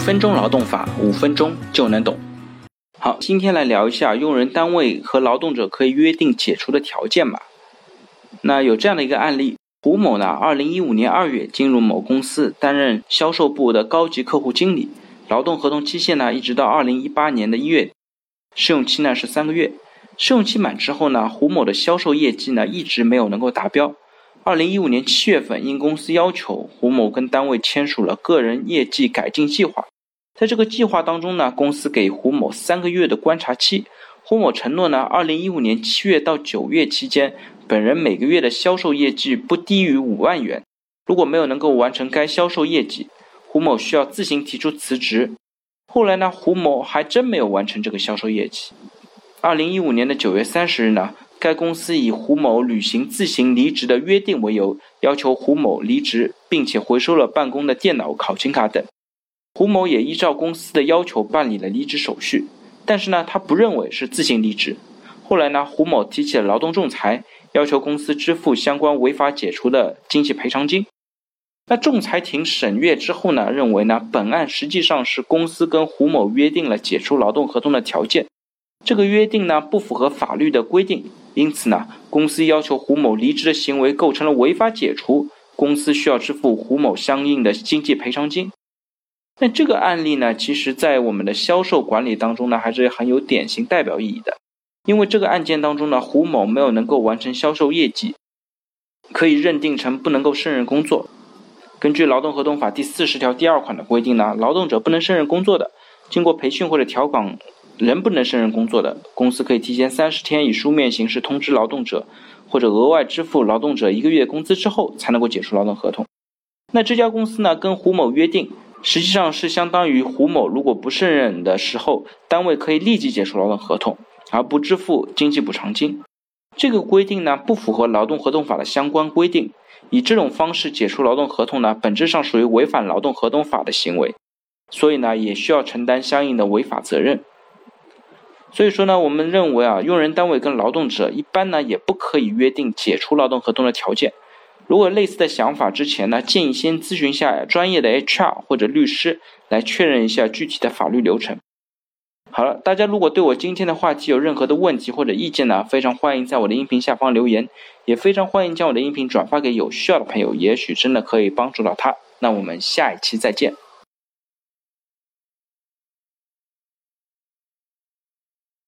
分钟劳动法，五分钟就能懂。好，今天来聊一下用人单位和劳动者可以约定解除的条件吧。那有这样的一个案例，胡某呢，二零一五年二月进入某公司担任销售部的高级客户经理，劳动合同期限呢，一直到二零一八年的一月，试用期呢是三个月。试用期满之后呢，胡某的销售业绩呢一直没有能够达标。二零一五年七月份，因公司要求，胡某跟单位签署了个人业绩改进计划。在这个计划当中呢，公司给胡某三个月的观察期。胡某承诺呢，二零一五年七月到九月期间，本人每个月的销售业绩不低于五万元。如果没有能够完成该销售业绩，胡某需要自行提出辞职。后来呢，胡某还真没有完成这个销售业绩。二零一五年的九月三十日呢。该公司以胡某履行自行离职的约定为由，要求胡某离职，并且回收了办公的电脑、考勤卡等。胡某也依照公司的要求办理了离职手续，但是呢，他不认为是自行离职。后来呢，胡某提起了劳动仲裁，要求公司支付相关违法解除的经济赔偿金。那仲裁庭审阅之后呢，认为呢，本案实际上是公司跟胡某约定了解除劳动合同的条件，这个约定呢，不符合法律的规定。因此呢，公司要求胡某离职的行为构成了违法解除，公司需要支付胡某相应的经济赔偿金。那这个案例呢，其实在我们的销售管理当中呢，还是很有典型代表意义的。因为这个案件当中呢，胡某没有能够完成销售业绩，可以认定成不能够胜任工作。根据劳动合同法第四十条第二款的规定呢，劳动者不能胜任工作的，经过培训或者调岗。仍不能胜任工作的公司，可以提前三十天以书面形式通知劳动者，或者额外支付劳动者一个月工资之后，才能够解除劳动合同。那这家公司呢，跟胡某约定，实际上是相当于胡某如果不胜任的时候，单位可以立即解除劳动合同，而不支付经济补偿金。这个规定呢，不符合劳动合同法的相关规定。以这种方式解除劳动合同呢，本质上属于违反劳动合同法的行为，所以呢，也需要承担相应的违法责任。所以说呢，我们认为啊，用人单位跟劳动者一般呢，也不可以约定解除劳动合同的条件。如果类似的想法之前呢，建议先咨询下专业的 HR 或者律师，来确认一下具体的法律流程。好了，大家如果对我今天的话题有任何的问题或者意见呢，非常欢迎在我的音频下方留言，也非常欢迎将我的音频转发给有需要的朋友，也许真的可以帮助到他。那我们下一期再见。